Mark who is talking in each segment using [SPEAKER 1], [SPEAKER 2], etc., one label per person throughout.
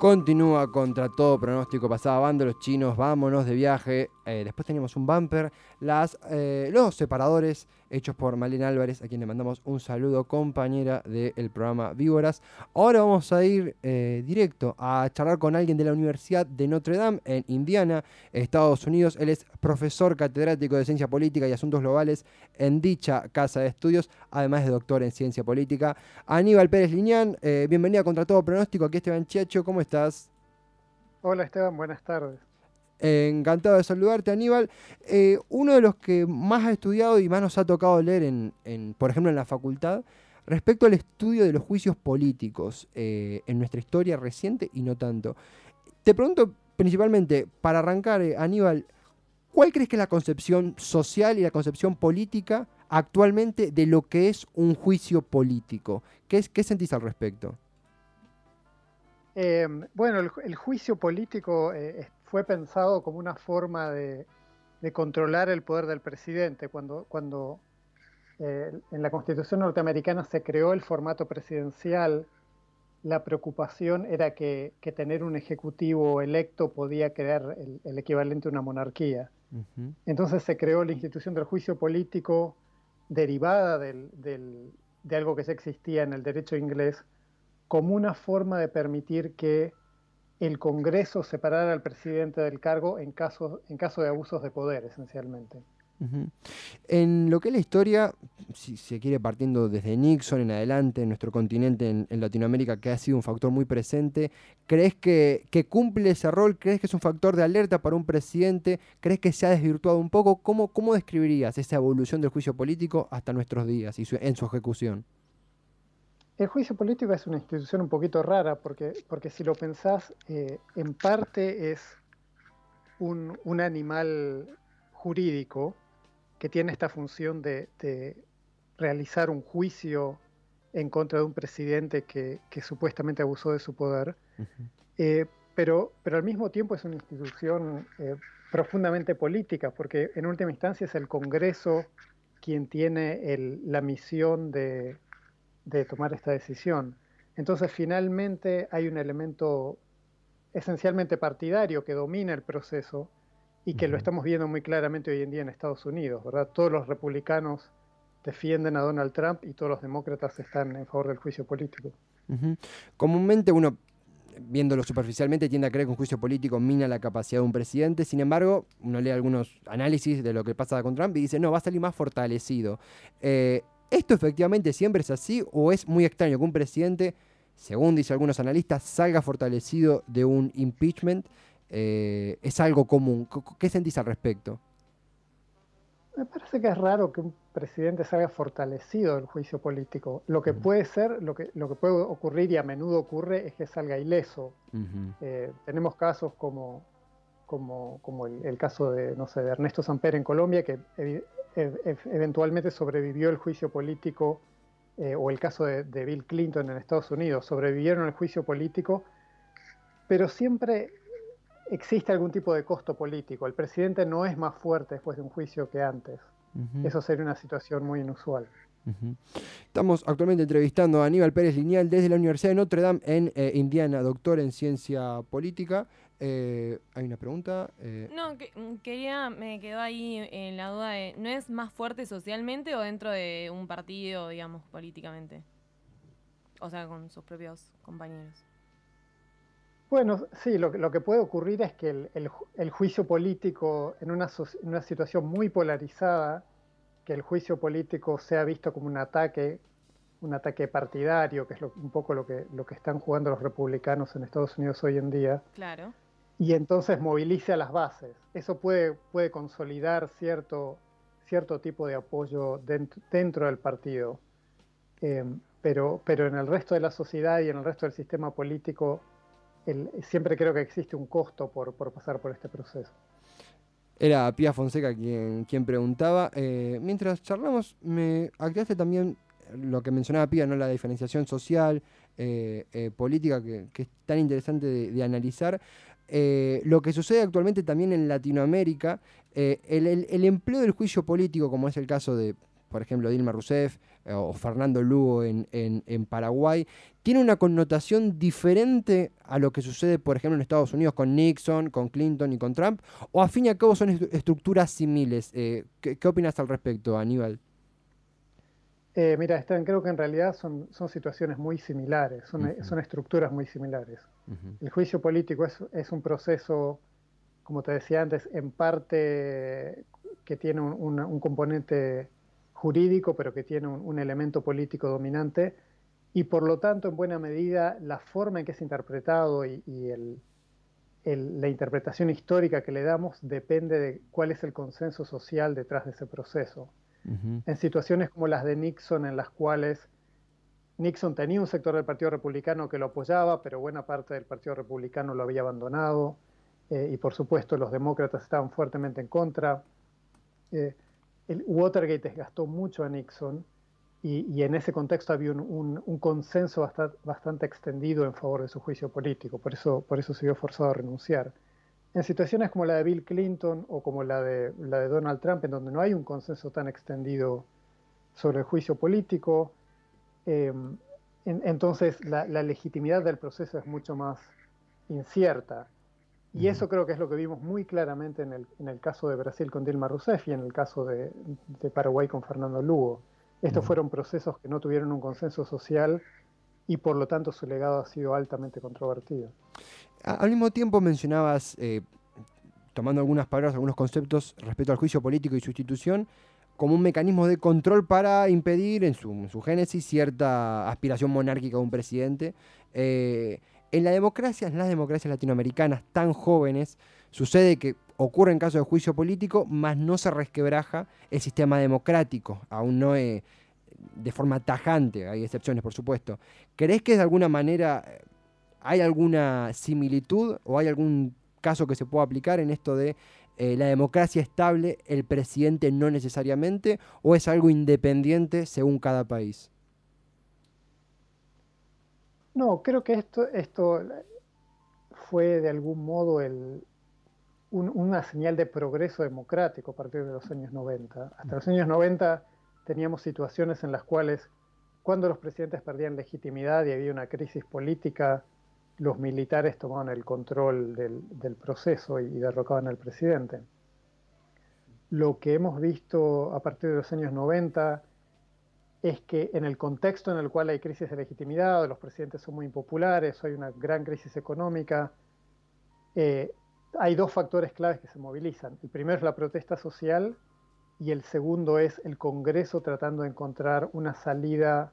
[SPEAKER 1] Continúa contra todo pronóstico. Pasaba bando los chinos, vámonos de viaje. Eh, después teníamos un bumper. Eh, los separadores hechos por Malena Álvarez, a quien le mandamos un saludo, compañera del programa Víboras. Ahora vamos a ir eh, directo a charlar con alguien de la Universidad de Notre Dame en Indiana, Estados Unidos. Él es profesor catedrático de Ciencia Política y Asuntos Globales en dicha casa de estudios, además de doctor en Ciencia Política. Aníbal Pérez Liñán, bienvenida contra todo pronóstico. Aquí Esteban Chiacho, ¿cómo estás?
[SPEAKER 2] Hola Esteban, buenas tardes
[SPEAKER 1] encantado de saludarte, Aníbal. Eh, uno de los que más ha estudiado y más nos ha tocado leer, en, por ejemplo, en la facultad, respecto al estudio de los juicios políticos eh, en nuestra historia reciente y no tanto. Te pregunto principalmente, para arrancar, eh, Aníbal, ¿cuál crees que es la concepción social y la concepción política actualmente de lo que es un juicio político? ¿Qué, es, qué sentís al respecto?
[SPEAKER 2] bueno, el, juicio político fue pensado como una forma de, controlar el poder del presidente. Cuando, cuando eh, en la Constitución norteamericana se creó el formato presidencial, la preocupación era que, tener un ejecutivo electo podía crear el, equivalente a una monarquía. Entonces se creó la institución del juicio político derivada de algo que ya existía en el derecho inglés como una forma de permitir que el Congreso separar al presidente del cargo en caso, en caso de abusos de poder, esencialmente.
[SPEAKER 1] En lo que es la historia, si se quiere partiendo desde Nixon en adelante, en nuestro continente, en, Latinoamérica, que ha sido un factor muy presente, ¿crees que, cumple ese rol? ¿Crees que es un factor de alerta para un presidente? ¿Crees que se ha desvirtuado un poco? ¿Cómo, cómo describirías esa evolución del juicio político hasta nuestros días y en su ejecución?
[SPEAKER 2] El juicio político es una institución un poquito rara porque, porque si lo pensás, eh, en parte es un, animal jurídico que tiene esta función de, realizar un juicio en contra de un presidente que, supuestamente abusó de su poder, eh, pero, pero al mismo tiempo es una institución eh, profundamente política, porque en última instancia es el Congreso quien tiene la misión de, de tomar esta decisión. Entonces, finalmente hay un elemento esencialmente partidario que domina el proceso y que lo estamos viendo muy claramente hoy en día en Estados Unidos, ¿verdad? Todos los republicanos defienden a Donald Trump y todos los demócratas están en favor del juicio político.
[SPEAKER 1] Comúnmente uno, viéndolo superficialmente, tiende a creer que un juicio político mina la capacidad de un presidente, sin embargo, uno lee algunos análisis de lo que pasa con Trump y dice, no, va a salir más fortalecido. Eh, ¿Esto efectivamente siempre es así o es muy extraño que un presidente, según dicen algunos analistas, salga fortalecido de un impeachment? Eh, ¿Es algo común? ¿Qué sentís al respecto?
[SPEAKER 2] Me parece que es raro que un presidente salga fortalecido del juicio político. Lo que puede ser, lo que, lo que puede ocurrir y a menudo ocurre es que salga ileso. Eh, tenemos casos como, como, el, caso de, no sé, de Ernesto Samper en Colombia, que eventualmente sobrevivió el juicio político, eh, o el caso de, Bill Clinton en Estados Unidos, sobrevivieron el juicio político, pero siempre existe algún tipo de costo político. El presidente no es más fuerte después de un juicio que antes. Eso sería una situación muy inusual.
[SPEAKER 1] Estamos actualmente entrevistando a Aníbal Pérez Lineal desde la Universidad de Notre Dame en eh, Indiana, doctor en ciencia política. Eh, hay una pregunta.
[SPEAKER 3] Eh. No, mm, quería, me quedó ahí en la duda de, ¿no es más fuerte socialmente o dentro de un partido, digamos, políticamente? O sea, con sus propios compañeros.
[SPEAKER 2] Bueno, sí, lo, lo que puede ocurrir es que el, juicio político en una, en una, situación muy polarizada, que el juicio político sea visto como un ataque, un ataque partidario, que es un poco lo que, lo que están jugando los republicanos en Estados Unidos hoy en día.
[SPEAKER 3] Claro
[SPEAKER 2] y entonces movilice a las bases. Eso puede, puede consolidar cierto, cierto tipo de apoyo dentro, del partido. Eh, pero, pero en el resto de la sociedad y en el resto del sistema político, siempre creo que existe un costo por, pasar por este proceso.
[SPEAKER 1] Era Pía Fonseca quien, quien preguntaba. Eh, mientras charlamos, me aclaraste también lo que mencionaba Pía, ¿no? la diferenciación social, eh, política, que, es tan interesante de analizar. Eh, lo que sucede actualmente también en Latinoamérica, eh, el, empleo del juicio político, como es el caso de por ejemplo, Dilma Rousseff eh, o Fernando Lugo en, Paraguay, tiene una connotación diferente a lo que sucede, por ejemplo, en Estados Unidos con Nixon, con Clinton y con Trump? ¿O a fin y al cabo son estructuras similares? ¿qué, opinas al respecto, Aníbal?
[SPEAKER 2] Eh, mira, Están, creo que en realidad son, son situaciones muy similares, son, son estructuras muy similares. El juicio político es, es, un proceso, como te decía antes, en parte que tiene un, un componente jurídico, pero que tiene un, elemento político dominante, y por lo tanto, en buena medida, la forma en que es interpretado y, la interpretación histórica que le damos depende de cuál es el consenso social detrás de ese proceso. En situaciones como las de Nixon, en las cuales Nixon tenía un sector del Partido Republicano que lo apoyaba, pero buena parte del Partido Republicano lo había abandonado, eh, y por supuesto los demócratas estaban fuertemente en contra. Eh, el Watergate desgastó mucho a Nixon y, en ese contexto había un, consenso bastante, extendido en favor de su juicio político, por eso, por eso se vio forzado a renunciar. En situaciones como la de Bill Clinton o como la de, la de Donald Trump, en donde no hay un consenso tan extendido sobre el juicio político, eh, entonces la, la legitimidad del proceso es mucho más incierta. Y eso creo que es lo que vimos muy claramente en el, en el caso de Brasil con Dilma Rousseff y en el caso de, de Paraguay con Fernando Lugo. Estos fueron procesos que no tuvieron un consenso social y por lo tanto su legado ha sido altamente controvertido.
[SPEAKER 1] Al mismo tiempo mencionabas, eh, tomando algunas palabras, algunos conceptos respecto al juicio político y sustitución, como un mecanismo de control para impedir en su, su génesis cierta aspiración monárquica de un presidente. Eh, en la democracia, en las democracias latinoamericanas tan jóvenes, sucede que ocurre en casos de juicio político, mas no se resquebraja el sistema democrático, aún no de forma tajante, hay excepciones por supuesto. ¿Crees que de alguna manera eh, hay alguna similitud o hay algún caso que se pueda aplicar en esto de eh, la democracia estable, el presidente no necesariamente, o es algo independiente según cada país?
[SPEAKER 2] No, creo que esto, esto fue de algún modo el, una señal de progreso democrático a partir de los años 90. Hasta los años 90 teníamos situaciones en las cuales cuando los presidentes perdían legitimidad y había una crisis política, los militares tomaban el control del, proceso y derrocaban al presidente. Lo que hemos visto a partir de los años 90 es que en el contexto en el cual hay crisis de legitimidad, los presidentes son muy impopulares, hay una gran crisis económica, eh, hay dos factores claves que se movilizan. El primero es la protesta social y el segundo es el Congreso tratando de encontrar una salida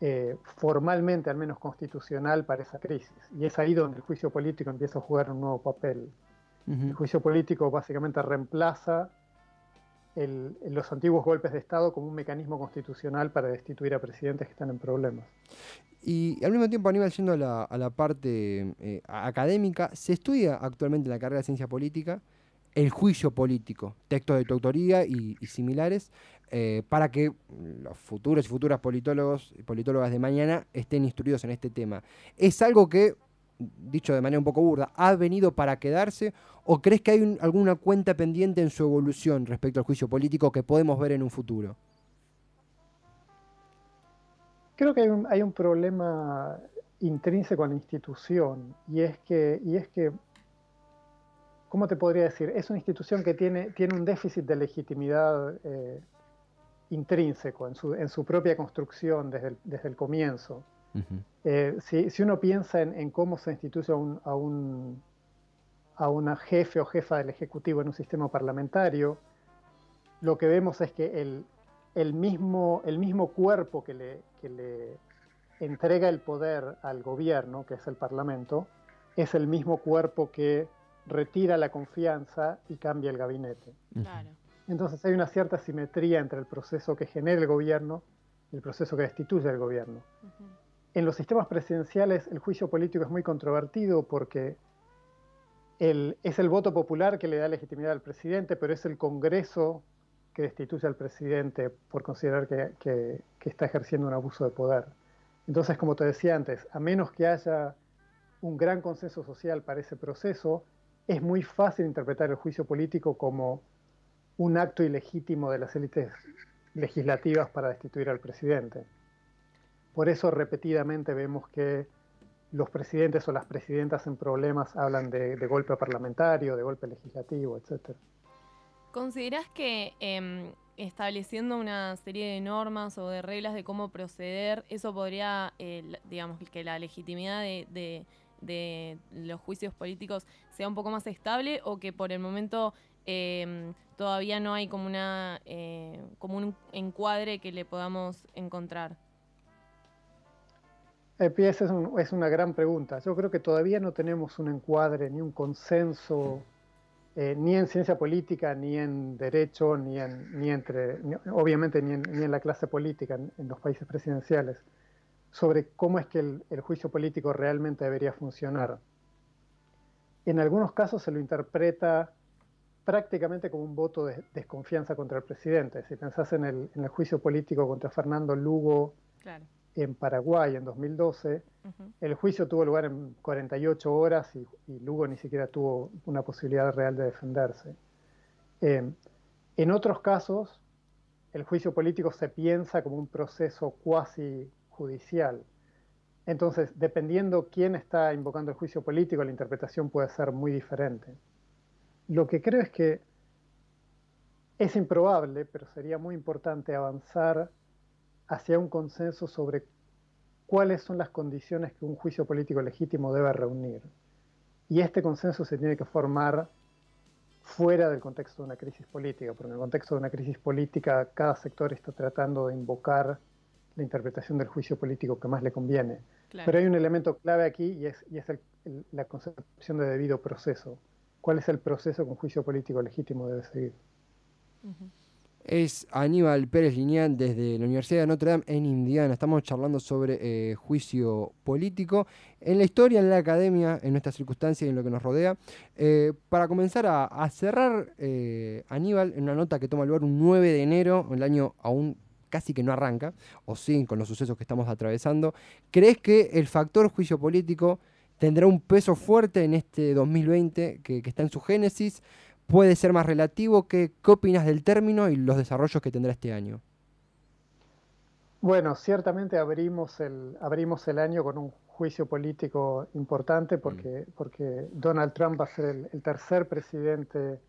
[SPEAKER 2] eh, formalmente, al menos constitucional, para esa crisis. Y es ahí donde el juicio político empieza a jugar un nuevo papel. El juicio político básicamente reemplaza los antiguos golpes de Estado como un mecanismo constitucional para destituir a presidentes que están en problemas.
[SPEAKER 1] Y al mismo tiempo, Aníbal, yendo a la, parte eh, académica, se estudia actualmente en la carrera de ciencia política el juicio político, textos de tu autoría y, similares, eh, para que los futuros y futuras politólogos y politólogas de mañana estén instruidos en este tema. ¿Es algo que dicho de manera un poco burda, ha venido para quedarse o crees que hay alguna cuenta pendiente en su evolución respecto al juicio político que podemos ver en un futuro?
[SPEAKER 2] Creo que hay un, problema intrínseco a la institución y es que, y es que, ¿cómo te podría decir? Es una institución que tiene, tiene un déficit de legitimidad eh, intrínseco en su, en su, propia construcción desde desde el comienzo. Eh, si, uno piensa en, cómo se instituye a, un, a, una jefe o jefa del Ejecutivo en un sistema parlamentario, lo que vemos es que el, el, mismo, el mismo cuerpo que le, que le entrega el poder al gobierno, que es el Parlamento, es el mismo cuerpo que retira la confianza y cambia el gabinete. Entonces hay una cierta simetría entre el proceso que genera el gobierno y el proceso que destituye el gobierno. En los sistemas presidenciales el juicio político es muy controvertido porque es el voto popular que le da legitimidad al presidente, pero es el Congreso que destituye al presidente por considerar que, está ejerciendo un abuso de poder. Entonces, como te decía antes, a menos que haya un gran consenso social para ese proceso, es muy fácil interpretar el juicio político como un acto ilegítimo de las élites legislativas para destituir al presidente. Por eso repetidamente vemos que los presidentes o las presidentas en problemas hablan de, golpe parlamentario, de golpe legislativo, etc.
[SPEAKER 3] ¿Consideras que em, estableciendo una serie de normas o de reglas de cómo proceder, eso podría, eh, digamos, que la legitimidad de, los juicios políticos sea un poco más estable o que por el momento em, todavía no hay como, una, eh, como un encuadre que le podamos encontrar?
[SPEAKER 2] Eh, esa es, es, una gran pregunta. Yo creo que todavía no tenemos un encuadre ni un consenso, eh, ni en ciencia política, ni en derecho, ni, en, ni entre, obviamente ni en, ni en, la clase política en, los países presidenciales, sobre cómo es que el, el, juicio político realmente debería funcionar. En algunos casos se lo interpreta prácticamente como un voto de desconfianza contra el presidente. Si pensás en el, en el juicio político contra Fernando Lugo, claro en Paraguay en 2012. El juicio tuvo lugar en 48 horas y, Lugo ni siquiera tuvo una posibilidad real de defenderse. Eh, en otros casos, el juicio político se piensa como un proceso cuasi judicial. Entonces, dependiendo quién está invocando el juicio político, la interpretación puede ser muy diferente. Lo que creo es que es improbable, pero sería muy importante avanzar hacia un consenso sobre cuáles son las condiciones que un juicio político legítimo debe reunir. Y este consenso se tiene que formar fuera del contexto de una crisis política, porque en el contexto de una crisis política cada sector está tratando de invocar la interpretación del juicio político que más le conviene. Pero hay un elemento clave aquí y es, la concepción de debido proceso. ¿Cuál es el proceso que un juicio político legítimo debe seguir?
[SPEAKER 1] Es Aníbal Pérez Lineal desde la Universidad de Notre Dame en Indiana. Estamos charlando sobre eh, juicio político en la historia, en la academia, en nuestras circunstancias y en lo que nos rodea. Eh, para comenzar a, cerrar, eh, Aníbal, en una nota que toma lugar un 9 de enero, el año aún casi que no arranca, o sí, con los sucesos que estamos atravesando, ¿crees que el factor juicio político tendrá un peso fuerte en este 2020 que, que está en su génesis? puede ser más relativo. ¿Qué, ¿Qué opinas del término y los desarrollos que tendrá este año?
[SPEAKER 2] Bueno, ciertamente abrimos el, abrimos el año con un juicio político importante porque, mm. porque Donald Trump va a ser el, tercer presidente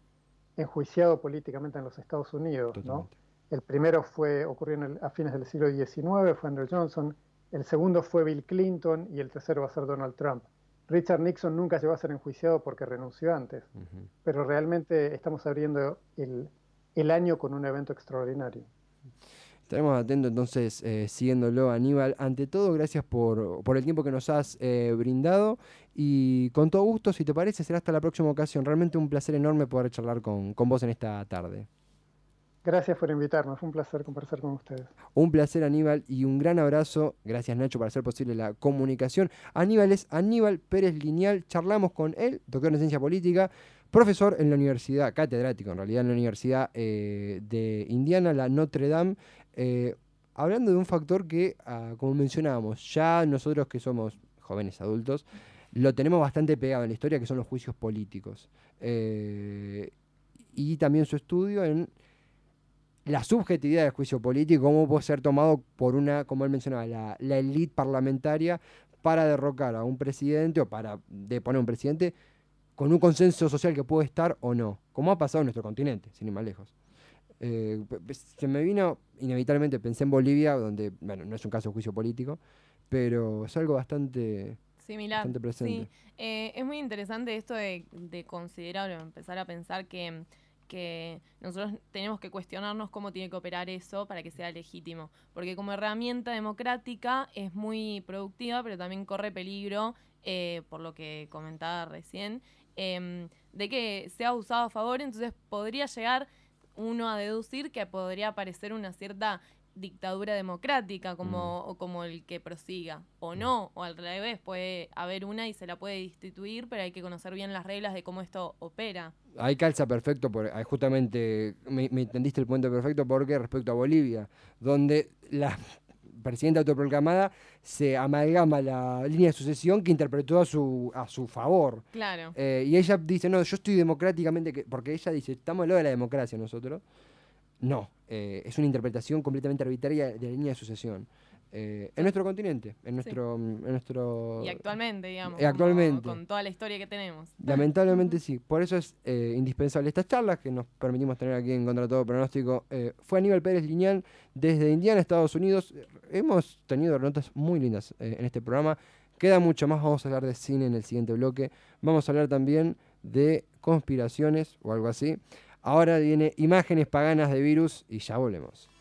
[SPEAKER 2] enjuiciado políticamente en los Estados Unidos. ¿no? El primero fue, ocurrió a fines del siglo XIX, fue Andrew Johnson, el segundo fue Bill Clinton y el tercero va a ser Donald Trump. Richard Nixon nunca llegó a ser enjuiciado porque renunció antes, pero realmente estamos abriendo el, año con un evento extraordinario.
[SPEAKER 1] Estaremos atentos entonces, eh, siguiéndolo, Aníbal. Ante todo, gracias por, el tiempo que nos has eh, brindado y con todo gusto, si te parece, será hasta la próxima ocasión. Realmente un placer enorme poder charlar con, con vos en esta tarde.
[SPEAKER 2] Gracias por invitarnos, fue un placer conversar con ustedes.
[SPEAKER 1] Un placer Aníbal y un gran abrazo. Gracias Nacho por hacer posible la comunicación. Aníbal es Aníbal Pérez Lineal, charlamos con él, doctor en ciencia política, profesor en la universidad, catedrático en realidad en la Universidad eh, de Indiana, la Notre Dame. Eh, hablando de un factor que, ah, como mencionábamos, ya nosotros que somos jóvenes adultos, lo tenemos bastante pegado en la historia, que son los juicios políticos. Eh, y también su estudio en la subjetividad del juicio político, cómo puede ser tomado por una, como él mencionaba, la, la élite parlamentaria para derrocar a un presidente o para deponer a un presidente con un consenso social que puede estar o no, como ha pasado en nuestro continente, sin ir más lejos. Eh, se me vino, inevitablemente pensé en Bolivia, donde, bueno, no es un caso de juicio político, pero es algo bastante,
[SPEAKER 3] Similar. presente. Sí. Eh, es muy interesante esto de, de considerar o empezar a pensar que que nosotros tenemos que cuestionarnos cómo tiene que operar eso para que sea legítimo. Porque como herramienta democrática es muy productiva, pero también corre peligro, eh, por lo que comentaba recién, em, de que sea usado a favor, entonces podría llegar uno a deducir que podría aparecer una cierta dictadura democrática como, mm. como el que prosiga, o mm. no, o al revés, puede haber una y se la puede destituir, pero hay que conocer bien las reglas de cómo esto opera.
[SPEAKER 1] Ahí calza perfecto, por, justamente me, entendiste el punto perfecto porque respecto a Bolivia, donde la presidenta autoproclamada se amalgama la línea de sucesión que interpretó a su, a su favor.
[SPEAKER 3] Claro.
[SPEAKER 1] Eh, y ella dice, no, yo estoy democráticamente, porque ella dice, estamos en lo de la democracia nosotros. No, eh, es una interpretación completamente arbitraria de la línea de sucesión. Eh, en nuestro continente, en nuestro, en nuestro...
[SPEAKER 3] Y actualmente, digamos.
[SPEAKER 1] actualmente.
[SPEAKER 3] con toda la historia que tenemos.
[SPEAKER 1] Lamentablemente sí. Por eso es indispensable estas charlas que nos permitimos tener aquí en Contra Todo Pronóstico. fue Aníbal Pérez Liñán desde Indiana, Estados Unidos. Hemos tenido notas muy lindas en este programa. Queda mucho más, vamos a hablar de cine en el siguiente bloque. Vamos a hablar también de conspiraciones o algo así. Ahora viene imágenes paganas de virus y ya volvemos.